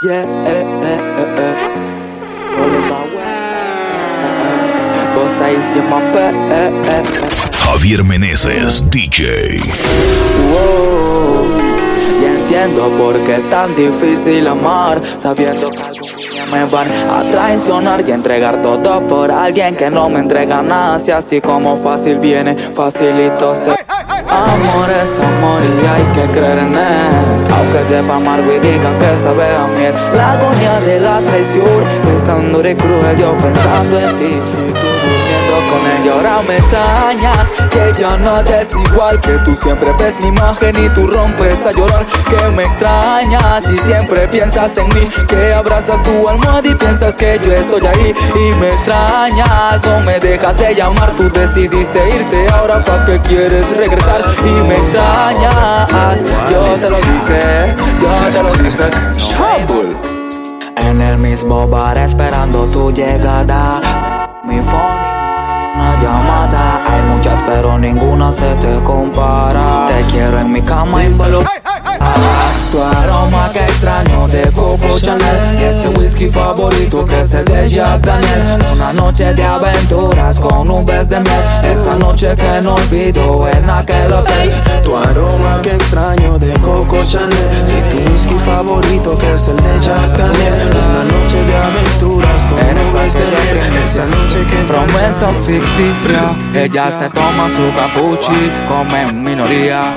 Yeah, eh, eh, eh, eh. All my way. Se llama pe, eh, eh, eh. Javier Meneses, DJ. Wow. Y entiendo por qué es tan difícil amar, sabiendo que algún día me van a traicionar y entregar todo por alguien que no me entrega nada. Si así como fácil viene, facilito se. Amor es amor y hay que creer en él. Aunque sepa amargo y digan que sabe a miel. La agonía de la traición es tan dura y cruel. Yo pensando en ti y con. Y ahora me extrañas que ya no es igual. Que tú siempre ves mi imagen y tú rompes a llorar. Que me extrañas y siempre piensas en mí. Que abrazas tu almohada y piensas que yo estoy ahí. Y me extrañas, no me dejas de llamar. Tú decidiste irte, ahora pa' qué quieres regresar. Y me extrañas, yo te lo dije, yo te lo dije. En el mismo bar esperando tu llegada. Mi phone una llamada. Hay muchas, pero ninguna se te compara. Te quiero en mi cama involucrada. Tu aroma que extraño de Coco Chanel. Y ese whisky favorito que es el de Jack Daniel. Una noche de aventuras con un beso de miel. Esa noche que no olvido en aquel hotel Tu aroma que extraño de Coco Chanel. Y tu whisky favorito que es el de Jack Daniel. Una noche de aventuras con En beso de miel. Esa noche que Promesa ficticia Ella se toma su capuchi Come en minoría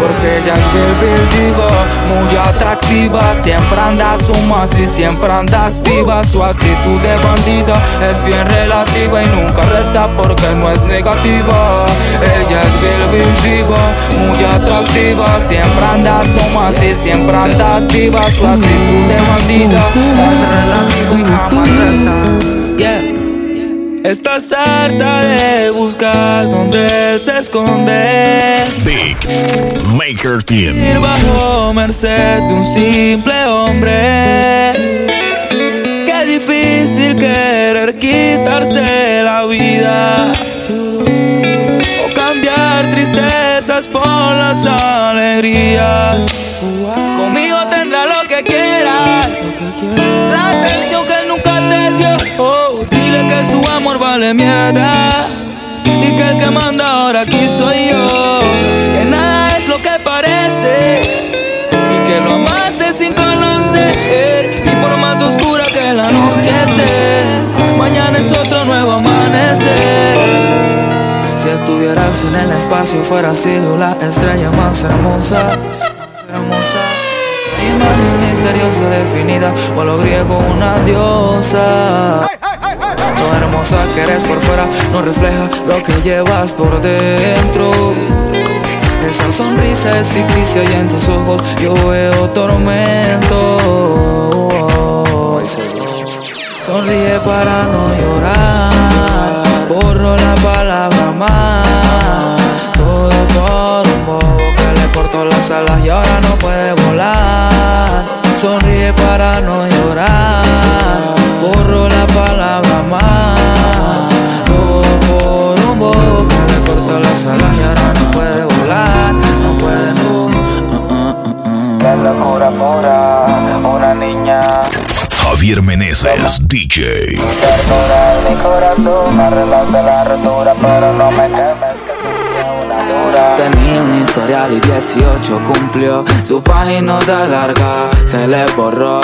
Porque ella es Diva Muy atractiva. Siempre anda suma y siempre anda activa. Su actitud de bandida es bien relativa Y nunca resta porque no es negativa Ella es Baby Diva Muy atractiva. Siempre anda suma y siempre anda activa. Su actitud de bandida es relativa y jamás resta Estás harta de buscar donde se esconde. Big Maker Team. Ir bajo merced de un simple hombre. Qué difícil querer quitarse la vida. O cambiar tristezas por las alegrías. Conmigo tendrás lo que quieras. La atención que él nunca te dio. Oh, amor vale mierda. Y que el que manda ahora aquí soy yo. Que nada es lo que parece. Y que lo amaste sin conocer. Y por más oscura que la noche esté Mañana es otro nuevo amanecer. Si estuvieras en el espacio fuera sido la estrella más hermosa. Hermosa. Imagen misteriosa definida por lo griego una diosa Hermosa que eres por fuera no refleja lo que llevas por dentro. Esa sonrisa es ficticia y en tus ojos yo veo tormento. Sonríe para no llorar Borro la palabra más. Todo por un bobo que le cortó las alas y ahora no puede volar. Sonríe para no llorar Borro la palabra más Todo por un que le cortó las alas y ahora no puede volar No puede no La locura pura Una niña Javier Meneses, DJ. Perdonar mi corazón, arreglaste la rotura, pero no me temes que sería una dura. Tenía un historial y 18 cumplió, su página de larga se le borró.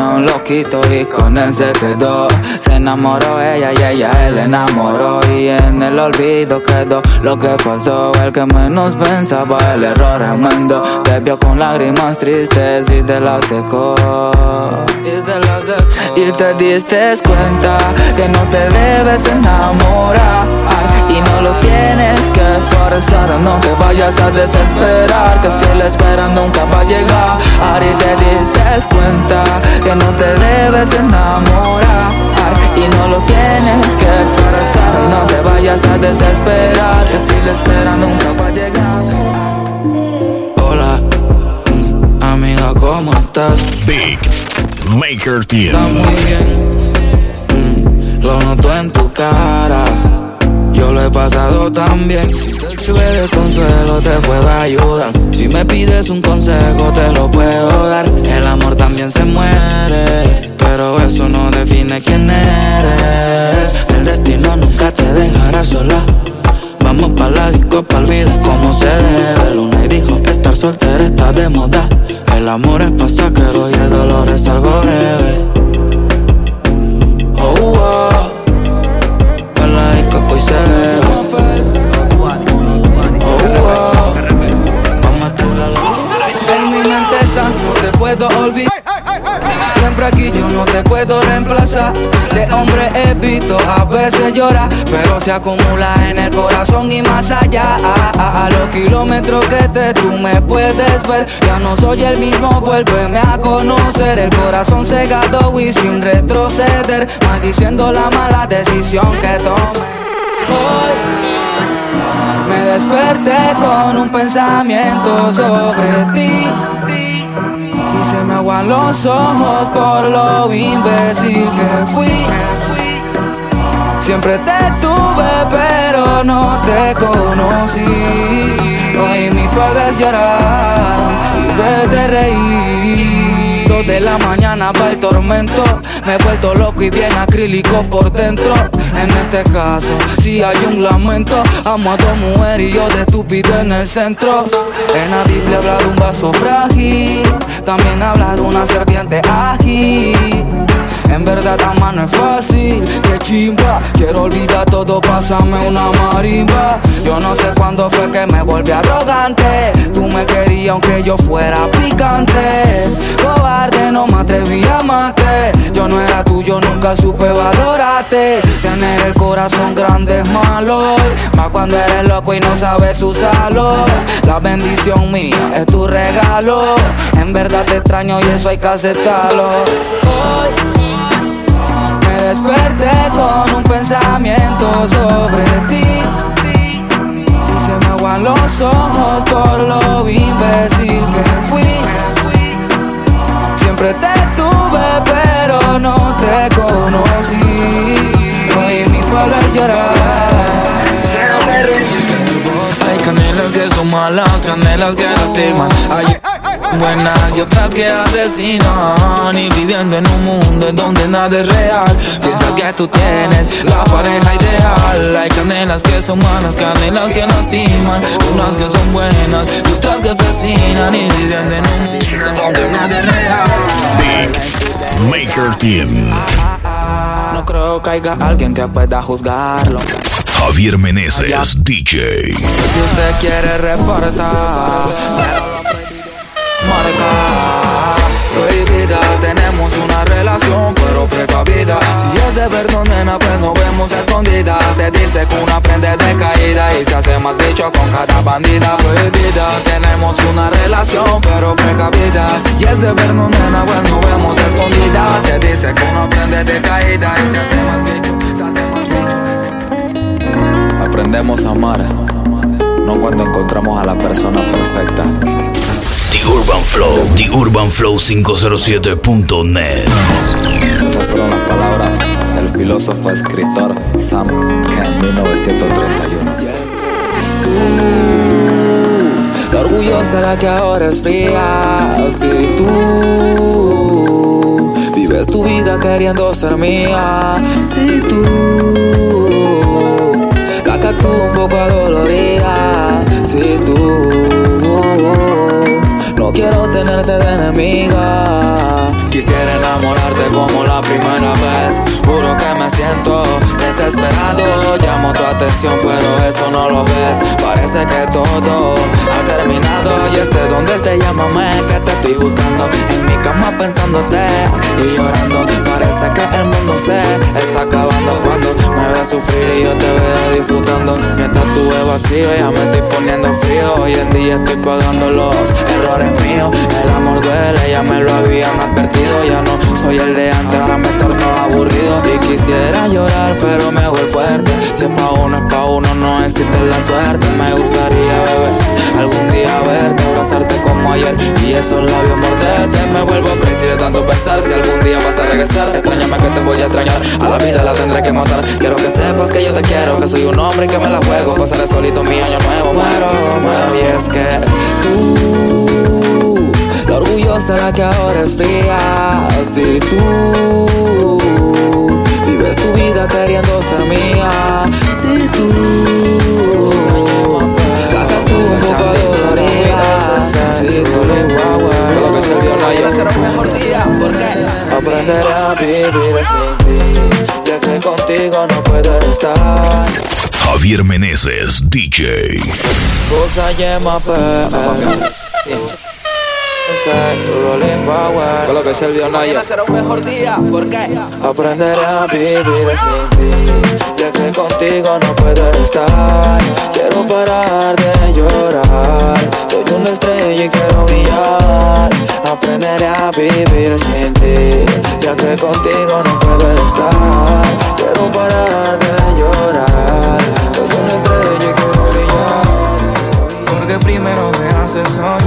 Vino un loquito y con él se quedó. Se enamoró ella y ella él enamoró. Y en el olvido quedó lo que pasó. El que menos pensaba, el error enmendó. Te vio con lágrimas tristes. Y te la secó. Y te diste cuenta que no te debes enamorar. Y no lo tienes que forzar, no te vayas a desesperar. Que si la espera nunca va a llegar. Y te diste cuenta que no te debes enamorar. Y no lo tienes que forzar, no te vayas a desesperar. Que si la espera nunca va a llegar. Hola, mm, amiga, ¿cómo estás? Big Maker Está Team. muy bien, mm, lo noto en tu cara. Yo lo he pasado tan bien. Si sirve de consuelo, te puedo ayudar. Si me pides un consejo, te lo puedo dar. El amor también se muere, pero eso no define quién eres. El destino nunca te dejará sola. Vamos pa' la disco, pa' vida como se debe. Luna y dijo estar soltera está de moda. El amor es pasajero y el dolor es algo breve. Oh, En mi mente está, no te puedo olvidar. Siempre aquí yo no te puedo reemplazar. De hombre evito a veces llorar, pero se acumula en el corazón y más allá. A los kilómetros que te tú me puedes ver, ya no soy el mismo, vuélveme a conocer. El corazón cegado y sin retroceder, maldiciendo la mala decisión que tomé. Hoy me desperté con un pensamiento sobre ti. Y se me aguan los ojos por lo imbécil que fui. Siempre te tuve, pero no te conocí. Hoy mi paga es llorar y verte reír. De la mañana va el tormento. Me he vuelto loco y bien acrílico por dentro. En este caso, si hay un lamento, amo a dos mujeres y yo de estúpido en el centro. En la Biblia habla de un vaso frágil, también habla de una serpiente ágil. En verdad amar no es fácil, que chimba Quiero olvidar todo, pásame una marimba. Yo no sé cuándo fue que me volví arrogante. Tú me querías aunque yo fuera picante. Cobarde, no me atreví a amarte. Yo no era tuyo, nunca supe valorarte. Tener el corazón grande es malo Más cuando eres loco y no sabes usarlo La bendición mía es tu regalo. En verdad te extraño y eso hay que aceptarlo desperté con un pensamiento sobre ti. Y se me aguan los ojos por lo imbécil que fui. Siempre te tuve pero no te conocí. Hoy mi paga es llorar. Hay canelas que son malas, canelas que lastiman. Hay buenas y otras que asesinan Y viviendo en un mundo en donde nada es real. Piensas que tú tienes la pareja ideal. Hay canelas que son malas, canelas que lastiman. Unas que son buenas y otras que asesinan Y viviendo en un mundo donde nada es real. Big Maker Team. No creo que haya alguien que pueda juzgarlo. Javier Meneses, DJ. Si usted quiere reportar, marca. Prohibida, tenemos una relación, pero precavida. Si es de verdad, nena, pues nos vemos escondidas. Se dice que uno aprende de caída y se hace más bicho con cada bandida. Prohibida, tenemos una relación, pero precavida. Si es de verdad, nena, pues nos vemos escondidas. Se dice que uno aprende de caída y se hace más bicho, se hace más bicho. Aprendemos a amar, no cuando encontramos a la persona perfecta. The Urban Flow, The Urban Flow 507.net. Esas fueron las palabras del filósofo escritor Sam Ken en 1931. Tú, la orgullosa la que ahora es fría. Si tú vives tu vida queriendo ser mía. Si tú, la que actúa un poco adolorida. Si tú, quiero tenerte de enemiga. Quisiera enamorarte como la primera vez. Juro que me siento desesperado. Llamo tu atención, pero eso no lo ves. Parece que todo ha terminado. Y este donde esté, llámame que te estoy buscando. En mi cama pensándote y llorando. Parece que el mundo se está acabando cuando me ves sufrir y yo te veo disfrutando. Mientras tú ves vacío, ya me estoy poniendo frío. Hoy en día estoy pagando los errores míos. El amor duele, ya me lo habían advertido. Ya no soy el de antes, ahora me torno aburrido. Y quisiera llorar, pero me hago el fuerte. Si es pa' uno, es pa' uno, no existe la suerte. Me gustaría beber, algún día verte, abrazarte como ayer. Y esos labios morderte. Me vuelvo crazy de tanto pensar. Si algún día vas a regresar, extrañame que te voy a extrañar. A la vida la tendré que matar. Quiero que sepas que yo te quiero, que soy un hombre y que me la juego. Pasaré solito mi año nuevo. Muero, muero, y es que tú, la orgullosa la que ahora es fría. Si tú vives tu vida queriendo ser mía. Si tú, la tú un poco doloría. Si tú le guagua, lo que se vio no ayer será un mejor día. ¿Por qué? Aprenderé a vivir sin ti. Ya que contigo no puedo estar. Javier Meneses, DJ. Rolling power. Con lo que será un mejor día. ¿Por qué? Aprenderé a vivir sin ti. Ya que contigo no puedo estar. Quiero parar de llorar. Soy una estrella y quiero brillar. Aprenderé a vivir sin ti. Ya que contigo no puedo estar. Quiero parar de llorar. Soy una estrella y quiero brillar. Porque primero me hace soñar.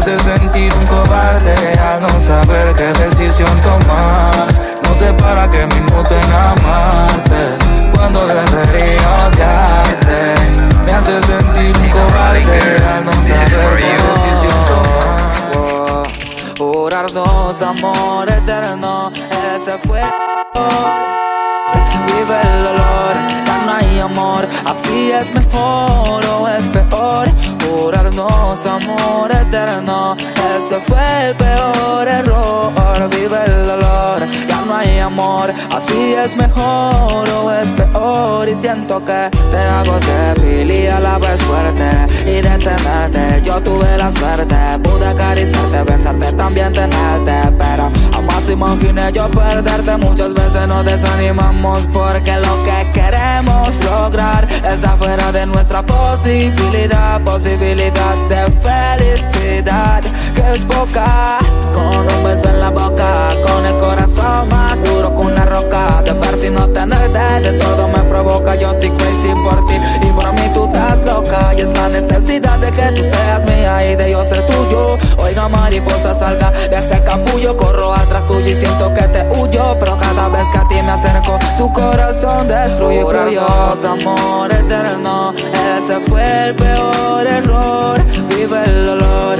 Hace sentir un cobarde al no saber qué decisión tomar. No sé para qué mismo te amarte. Cuando debería odiarte. Me hace sentir un cobarde al no saber qué decisión tomar. Jurarnos amor eterno, ese fue. Vive el dolor, ya no hay amor, así es mejor o es peor. Jurarnos amor eterno, ese fue el peor error. Vive el dolor, ya no hay amor, así es mejor o es peor. Y siento que te hago débil y a la vez fuerte. Y de tenerte, yo tuve la suerte, pude acariciarte, besarte, también tenerte. Pero jamás imaginé yo perderte. Muchas veces nos desanimamos porque lo que queremos lograr está fuera de nuestra posibilidad, posibilidad de felicidad que es poca. Con un beso en la boca, con el corazón más duro que una roca. De verte y no tenerte, de todo me provoca. Yo estoy crazy por ti y por mí tú estás loca. Y es la necesidad de que tú seas mía y de yo ser tuyo. Oiga, mariposa, salga de ese capullo. Corro atrás tuyo y siento que te huyo. Pero cada vez que a ti me acerco, tu corazón destruye furioso. amor eterno, ese fue el peor error. Vive el dolor,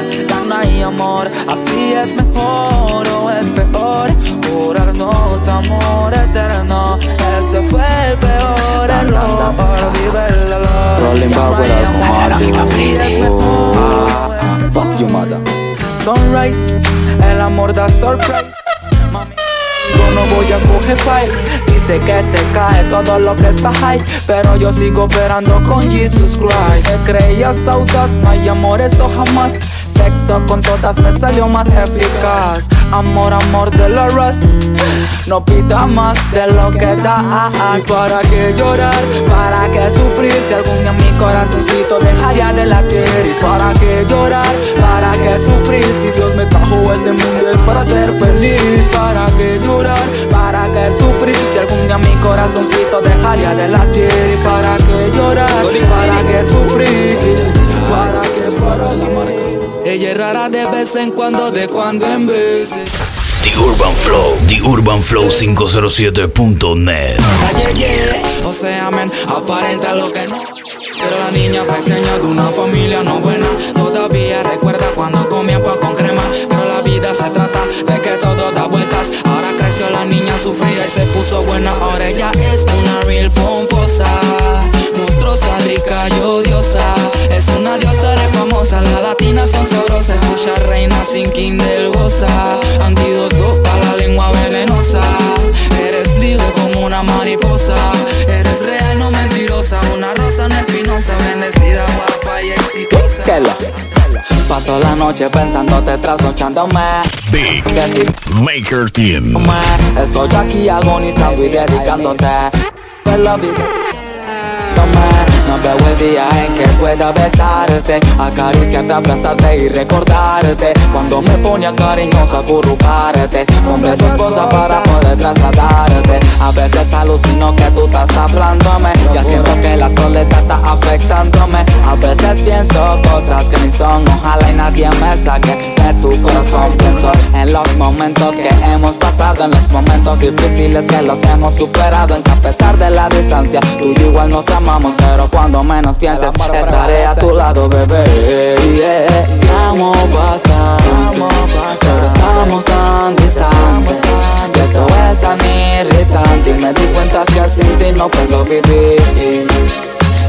Ah, fuck you, mother. Sunrise, el amor da sorpresa. Mami, yo no voy a coger fight. Dice que se cae todo lo que está high. Pero yo sigo operando con Jesus Christ. Me creías audaz, no hay amor, eso jamás. Con todas me salió más eficaz. Amor, amor de la rust. No pida más de lo que das. ¿Y para qué llorar? ¿Para qué sufrir? Si algún día mi corazoncito dejaría de latir. ¿Y para qué llorar? ¿Para qué sufrir? Si Dios me trajo este mundo es para ser feliz. ¿Para qué llorar? ¿Para qué sufrir? Si algún día mi corazoncito dejaría de latir. ¿Y para qué llorar? ¿Para qué sufrir? ¿Para qué? Para qué? Ella es rara de vez en cuando, de cuando en vez. The Urban Flow, The Urban Flow 507.net. Ayer, yeah, o sea, men, aparenta lo que no. Pero la niña pequeña de una familia no buena. Todavía recuerda cuando comía pan con crema. Pero la vida se trata de que todo da vueltas. Ahora creció la niña, sufría y se puso buena. Ahora ella es una real pomposa. Monstruosa, rica y odiosa. Es una diosa latinas son sabrosas. Escucha reina sin kindle goza. Antídoto para la lengua venenosa. Eres libre como una mariposa. Eres real, no mentirosa. Una rosa no espinosa. Bendecida, guapa y exitosa. Paso la noche pensándote, trasnochándome. Big Maker Team. me estoy aquí agonizando y dedicándote. Pues la vida. No veo el día en que pueda besarte, acariciarte, abrazarte y recordarte. Cuando me ponía cariñoso acurrucarte, con besos cosas para poder trasladarte. A veces alucino que tú estás hablándome, ya siento que la soledad está afectándome. A veces pienso cosas que ni son, ojalá y nadie me saque de tu corazón. Pienso en los momentos que hemos pasado, en los momentos difíciles que los hemos superado. En que a pesar de la distancia, tú y yo igual nos amamos, pero cuando menos pienses, estaré a tu lado, bebé. Yeah. Te amo bastante, pero estamos tan distantes. Que eso es tan irritante. Y me di cuenta que sin ti no puedo vivir.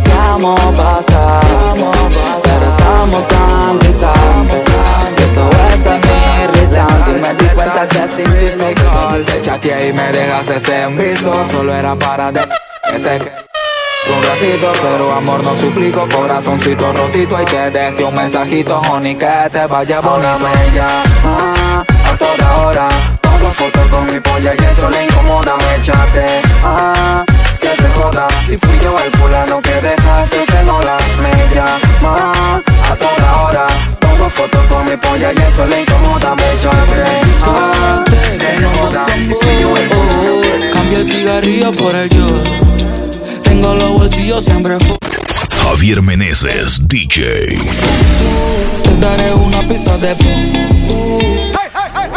Te amo bastante, pero estamos tan distantes. Eso es tan irritante. Y me di cuenta que sin ti no puedo vivir. Te chateé y me dejaste en visto. Solo era para de que te un ratito, pero amor no suplico, corazoncito rotito y te dejé un mensajito, honey, que te vaya bonito. me llama a toda hora, pongo fotos con mi polla y eso le incomoda, me ah, que se joda, si fui yo el fulano que dejaste se me llama a toda hora, pongo fotos con mi polla y eso le incomoda, me chate, ah, que se joda, si fui yo el fulano que Oh, Cambio el cigarrillo por el yo. Tengo los bolsillos siempre Javier Meneses, DJ. Te daré una pista de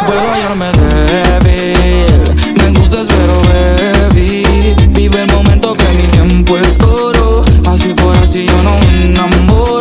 Puedo hallarme débil. Me gustas pero baby. Vive el momento que mi tiempo es oro. Así por así yo no me enamoro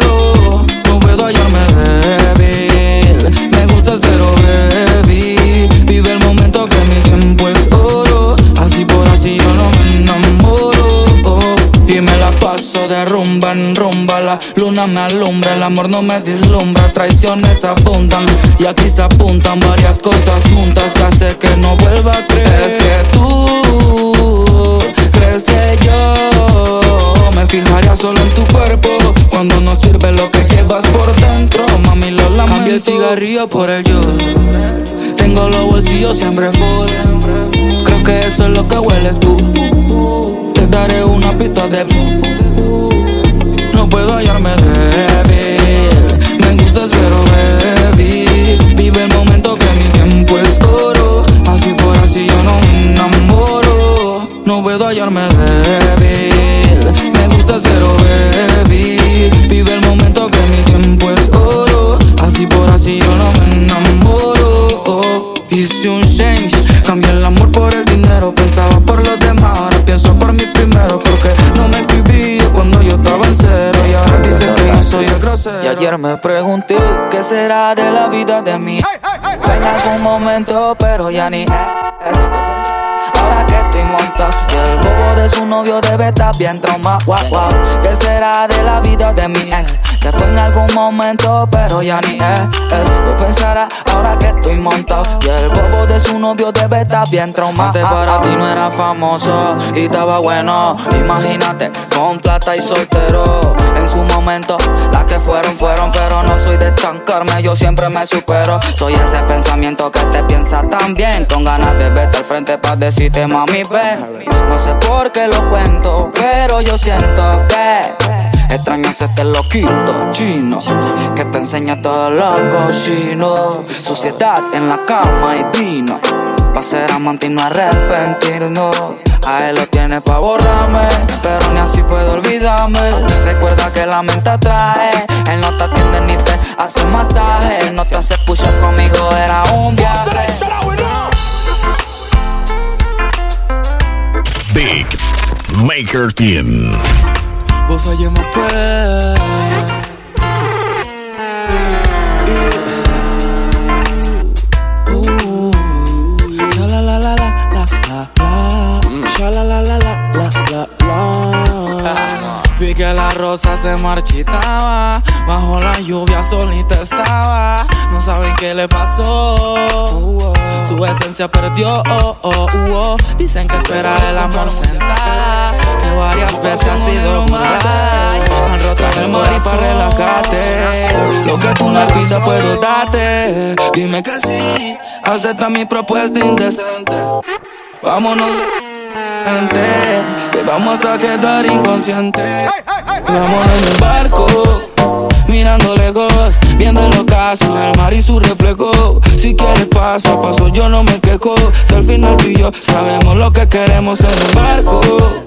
La luna me alumbra, el amor no me dislumbra Traiciones abundan y aquí se apuntan Varias cosas juntas que hace que no vuelva a creer. Es que tú crees que yo Me fijaría solo en tu cuerpo Cuando no sirve lo que llevas por dentro Mami lo lamento. Cambio el cigarrillo por el yo Tengo los bolsillos siempre full. Creo que eso es lo que hueles tú. Te daré una pista de No puedo hallarme débil. Me gustas pero baby Vive el momento que mi tiempo es oro. Así por así yo no me enamoro No puedo hallarme débil. Me gustas pero baby Vive el momento que mi tiempo es oro. Así por así yo no me enamoro Hice un change Y ayer me pregunté ¿Qué será de la vida de mí? Fue en algún momento pero ya ni es Ahora que estoy montado Y el bobo de su novio debe estar bien traumado wow, wow. ¿Qué será de la vida de mi ex? Que fue en algún momento pero ya ni es, es. Yo pensará ahora que estoy montado Y el bobo de su novio debe estar bien traumado Antes para ti no era famoso y estaba bueno Imagínate con plata y soltero En su momento. Las que fueron fueron Pero no soy de estancarme, yo siempre me supero. Soy ese pensamiento que te piensa tan bien Con ganas de verte al frente para decirte mami ven No sé por qué lo cuento, pero yo siento que Extraño ese este loquito chino Que te enseña todo lo cochino. Suciedad en la cama y vino Pa' ser amante y no arrepentirnos. A él lo tiene pa' borrarme Pero ni así puedo olvidarme. Recuerda que la mente atrae Él no te atiende ni te hace masaje. Él no te hace push up conmigo, era un viaje. Big Maker Team. Vos la rosa se marchitaba, bajo la lluvia solita estaba. No saben qué le pasó, su esencia perdió. oh, oh, oh. Dicen que espera el amor sentada, que varias veces ha sido mala. Han roto el corazón para relajar. Lo que tú necesitas puedo darte. Dime que sí, acepta mi propuesta indecente. Vámonos, gente, vamos hasta quedar inconsciente. Vámonos en el barco, mirando lejos, viendo el ocaso, el mar y su reflejo. Si quieres paso a paso, yo no me quejo. Si al final tú y yo sabemos lo que queremos en el barco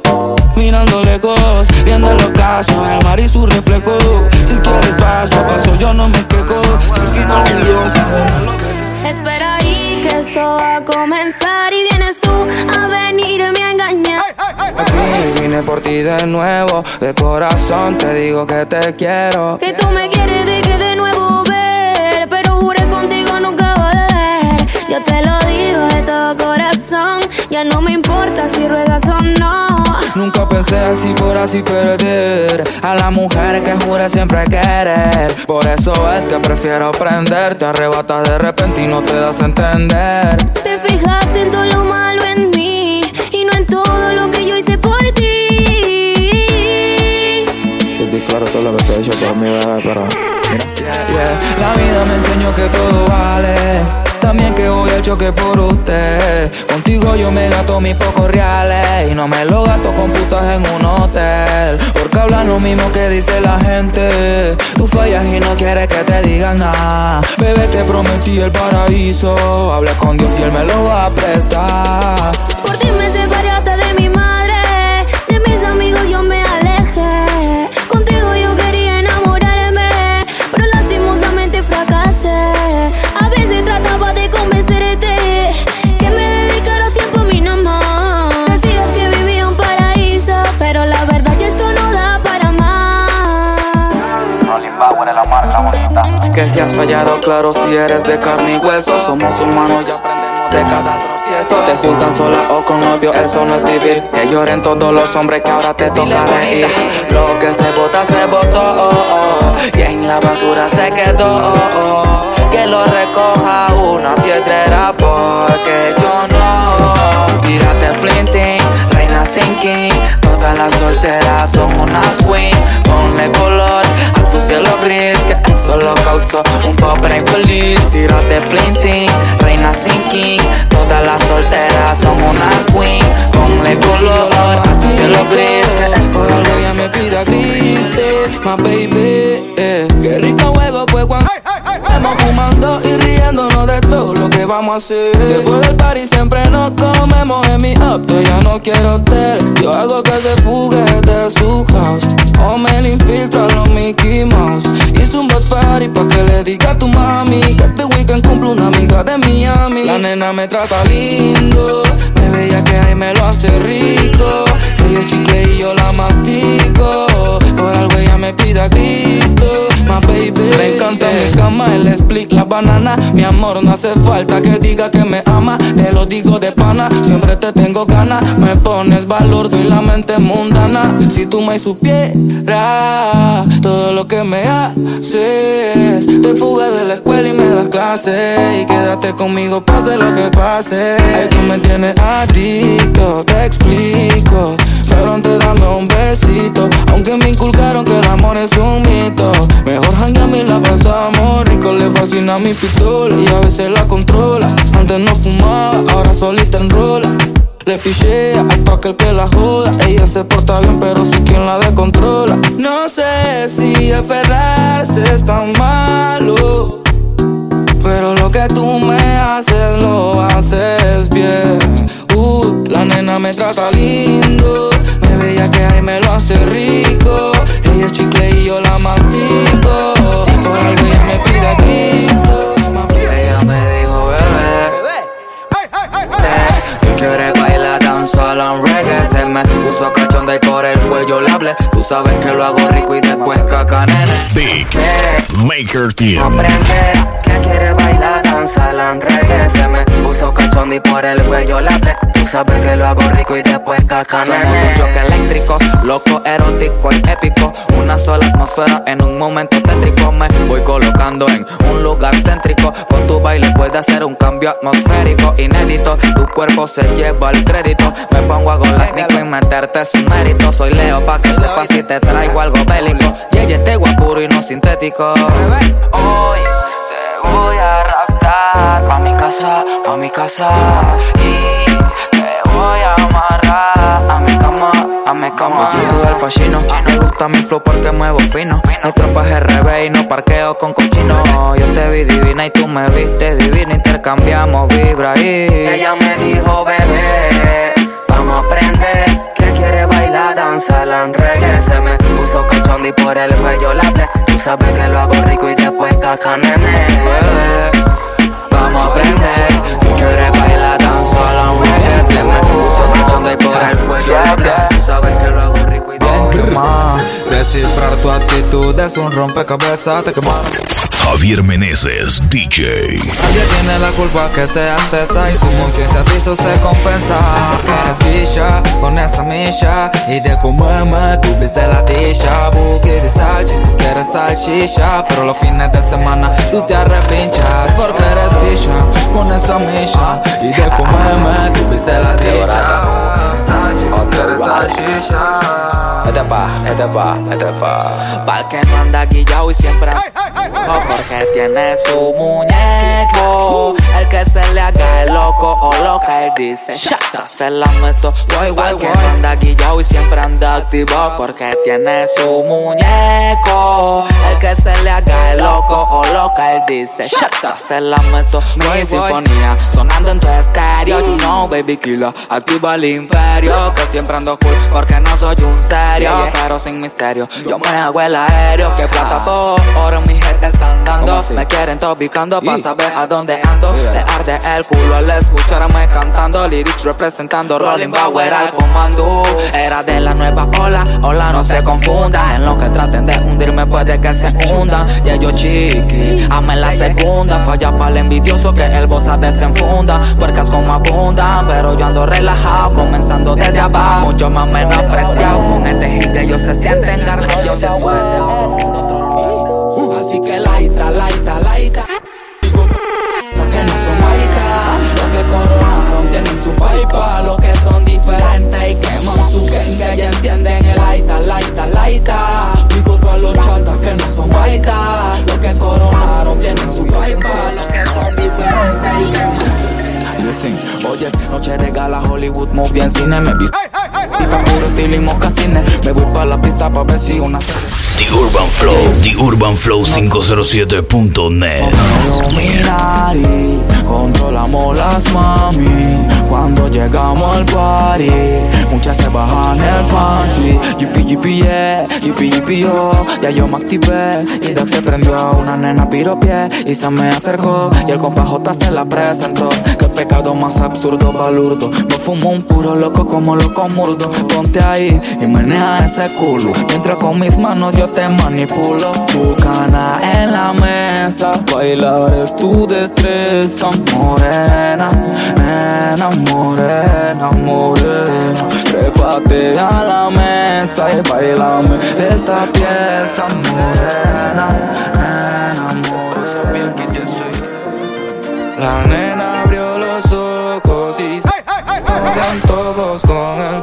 mirando lejos, viendo el ocaso, el mar y su reflejo. Si quieres paso a paso, yo no me quejo. Si al final tú y yo sabemos lo que Espera ahí que esto va a comenzar y Aquí vine por ti de nuevo, de corazón te digo que te quiero. Que tú me quieres de que de nuevo ver, pero juré contigo nunca volver. Yo te lo digo de todo corazón, ya no me importa si ruegas o no. Nunca pensé así por así perder a la mujer que jura siempre querer. Por eso es que prefiero prender, te arrebatas de repente y no te das a entender. Te fijaste en todo lo malo Yo te claro todo lo que tú has hecho por mi bebé, pero. La vida me enseñó que todo vale. También que voy al choque por usted. Contigo yo me gasto mis pocos reales. Y no me lo gasto con putas en un hotel. Porque hablan lo mismo que dice la gente. Tú fallas y no quieres que te digan nada. Bebé, te prometí el paraíso. Hablé con Dios y él me lo va a prestar. Que si has fallado, claro, si eres de carne y hueso. Somos humanos y aprendemos de cada tropiezo. Te juzgan sola o con novio, eso no es vivir. Que lloren todos los hombres que ahora te toca reír. Lo que se bota, se botó. oh, oh, y en la basura se quedó. oh, oh. Que lo recoja una piedrera porque yo no. Tírate flinting, reina sinking. Todas las solteras son unas queen. Ponle color a tu cielo gris que eso lo causó un pobre infeliz. Tírate flinting, reina sinking. Todas las solteras son unas queen. Ponle color a tu cielo gris que eso lo causó. Ella me pide a grito, my baby. eh. Qué rico juego pues cuando Estamos fumando y riéndonos de todo lo que vamos a hacer. Después del party siempre nos comemos en mi upto. Ya no quiero hotel. Yo hago que se fugue de su house. O me le infiltro a los Mickey Mouse. Hice un bus party pa' que le diga a tu mami que este weekend cumple una amiga de Miami. La nena me trata lindo. Me veía que ahí me lo hace rico. Ella es chicle y yo la mastico. El split, la banana. Mi amor, no hace falta que diga que me ama. Te lo digo de pana, siempre te tengo ganas. Me pones valor, doy la mente mundana. Si tú me supieras todo lo que me haces. Te fugas de la escuela y me das clases. Y quédate conmigo, pase lo que pase. Ay, tú me tienes adicto, te explico. Pero antes dame un besito. Aunque me inculcaron que el amor es un mito. Mejor jangueamos y la pasamos rico. Le fascina mi pistola y a veces la controla. Antes no fumaba, ahora solita enrola. Le pichea hasta aquel que la joda. Ella se porta bien, pero soy quien la descontrola. No sé si aferrarse es tan malo. Pero lo que tú me haces, lo haces bien. Uh, la nena me trata lindo. Veía que ahí me lo hace rico. Ella es chicle y yo la mastico. Por algo ella me pide grito. Ella me dijo, bebé. Yo quiero bailar tan solo en reggae Se me puso cachonda y por el cuello le hablé Tú sabes que lo hago rico y después caca nene Big Maker Team. Aprende que quiere bailar danza, la reggae Se me puso cachón y por el cuello la ple Tú sabes que hago rico y después caca Somos un choque eléctrico, loco, erótico y épico. Una sola atmósfera en un momento tétrico. Me voy colocando en un lugar céntrico. Con tu baile puede hacer un cambio atmosférico. Inédito Tu cuerpo se lleva el crédito. Me pongo a galáctico y meterte su mérito. Soy Leo pa' que sepas si te traigo algo bélico. Y ella te guapuro y no sintético. Hoy te voy a raptar Pa' mi casa, pa' mi casa. Y voy a amarrar. A mi cama, a mi cama. Si sube el pachino, me gusta mi flow porque muevo fino. Mi tropa es RB y no parqueo con cochino. Yo te vi divina y tú me viste divina. Intercambiamos vibra y Ella me dijo bebé, vamos a aprender Que quiere bailar, danza, la reggae Se me puso y por el cuello la ple Tú sabes que lo hago rico y después caca nene. Bebé, Vamos a aprender que quiere bailar, danza, la reggae Se me puso cachón y por el cuello la ple Tú sabes que lo hago rico y después Ma, Descifrar tu actitud es un rompecabezas, te quema. Javier Meneses, DJ. Nadie tiene la culpa que seas tesa y tu conciencia te hizo se confesa. Porque eres bicha con esa misha y de comerme tuviste la dicha. Buki de salchis, tú quieres salchicha, pero los fines de semana tú te arrepinchas. Porque eres bicha con esa misha y de comerme tuviste la dicha. Quieres salchicha. Este pa, este pa, este pa. Pa'l que no anda guillao y siempre anda porque tiene su muñeco. El que se le haga el loco o loca, él dice Shata, se la meto. Guay, guay, guay. no anda guillao y siempre anda activo porque tiene su muñeco. El que se le haga el loco o loca, él dice Shata, se la meto. Mi sinfonía sonando en tu estéreo. You know, baby killer, activa el imperio. Que siempre ando cool porque no soy un serio, pero sin misterio. Yo me hago el aéreo, que plata por oro mi gente están dando. Me quieren topicando para saber a dónde ando. Le arde el culo al escucharme cantando. Lyrics representando Rolling Bauer al comando. Era de la nueva ola, ola no se confundan. En lo que traten de hundirme puede que se hundan. Y ellos chiqui, ame la segunda. Falla para el envidioso que el bossa desenfunda. Puercas como abundan, pero yo ando relajado. Comenzando desde abajo, mucho más menospreciado. Con este hit ellos se sienten garnillos. Así que laita, laita, laita. Digo, que no son maitas, los que coronaron tienen su paipa, los que son diferentes y queman su kenga y encienden el laita, laita, laita. Digo para los chatas que no son maitas, los que coronaron tienen su paipa, los que son diferentes y queman su Listen, oyes, noche de gala, Hollywood, movie en cine, me viste pa' puro estilo y mocasines, me voy pa' la pista pa' ver si una The Urban Flow, The Urban Flow 507.net. Illuminati, controlamos las mami Cuando llegamos al party. Muchas se bajan el panty. Yippee yippee yeah, yippee yo. Ya yo me activé y Doc se prendió. Una nena piropié y se me acercó. Y el compa J se la presentó. Qué pecado más absurdo, balurdo. Me fumo un puro loco como loco murdo. Ponte ahí y menea ese culo. Mientras con mis manos yo te manipulo. Bucana en la mesa. Bailar es tu destreza Morena, nena, morena, morena. Trépate a la mesa y bailame esta pieza Morena, nena, morena. La nena abrió los ojos y se odian todos con el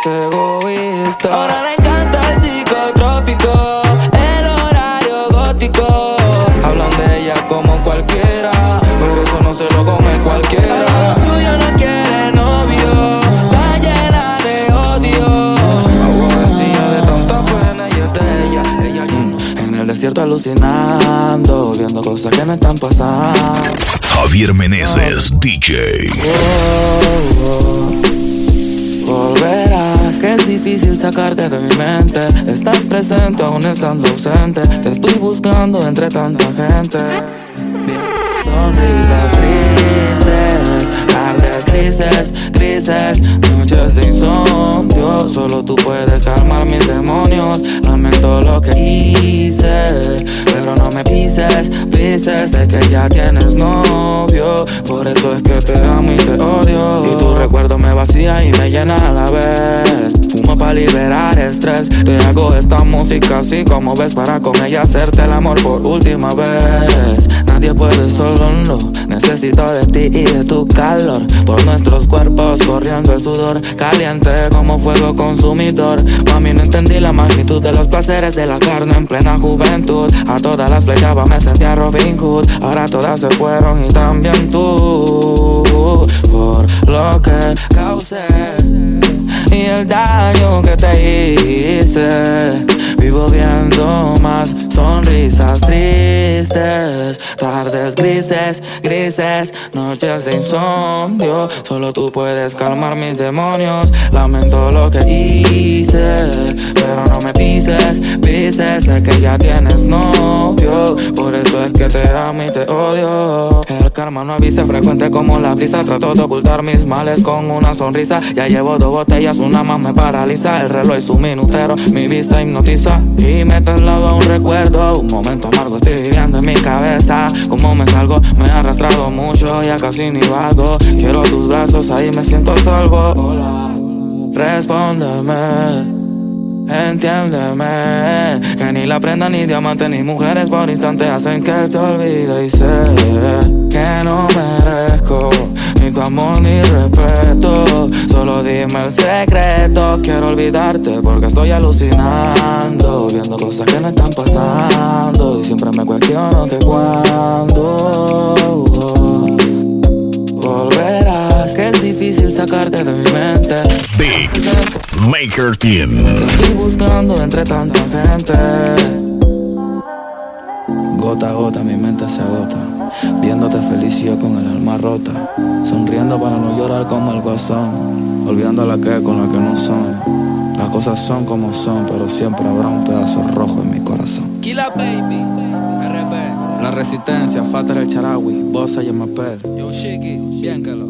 es egoísta. Ahora le encanta el psicotrópico, el horario gótico. Hablan de ella como cualquiera, pero eso no se lo come cualquiera. Lo suyo no quiere novio, está llena de odio. Aborrecida de tanta pena y es de ella, ella yo. En el desierto alucinando, viendo cosas que me están pasando. Javier Meneses, DJ. Volverás, que es difícil sacarte de mi mente. Estás presente aún estando ausente. Te estoy buscando entre tanta gente. Sonrisas tristes, Grises, grises, noches de insomnio. Solo tú puedes calmar mis demonios. Lamento lo que hice Pero no me pises, pises. Sé que ya tienes novio Por eso es que te amo y te odio. Y tu recuerdo me vacía y me llena a la vez. Fumo para liberar estrés. Te hago esta música así como ves Para con ella hacerte el amor por última vez. Nadie puede solo, no. Necesito de ti y de tu Por nuestros cuerpos corriendo el sudor Caliente como fuego consumidor. Mami no entendí la magnitud de los placeres de la carne en plena juventud. A todas las flechaba me sentía Robin Hood. Ahora todas se fueron y también tú. Por lo que causé y el daño que te hice. Vivo viendo más sonrisas tristes, tardes grises, grises, noches de insomnio. Solo tú puedes calmar mis demonios. Lamento lo que hice, pero no me pises, pises. Sé que ya tienes novio, por eso es que te amo y te odio. El karma no avisa frecuente como la brisa. Trato de ocultar mis males con una sonrisa. Ya llevo dos botellas, una más me paraliza. El reloj es un minutero, mi vista hipnotiza y me traslado a un recuerdo. Un momento amargo estoy viviendo en mi cabeza. Como me salgo, me he arrastrado mucho, ya casi ni valgo. Quiero tus brazos, ahí me siento salvo. Hola, respóndeme. Entiéndeme que ni la prenda, ni diamante, ni mujeres por instante hacen que te olvide y sé que no merezco tu amor ni respeto. Solo dime el secreto, quiero olvidarte porque estoy alucinando, viendo cosas que no están pasando y siempre me cuestiono que cuándo volverás, que es difícil sacarte de mi mente. Big Maker Team. Estoy buscando entre tanta gente. Gota a gota mi mente se agota Viéndote feliz y yo con el alma rota. Sonriendo para no llorar como el guasón. Olvidando la que con la que no son. Las cosas son como son Pero siempre habrá un pedazo rojo en mi corazón. Killa baby, RB La resistencia, Fater el Charawi Bossa y el Mapel. Yo Shiki, bien que lo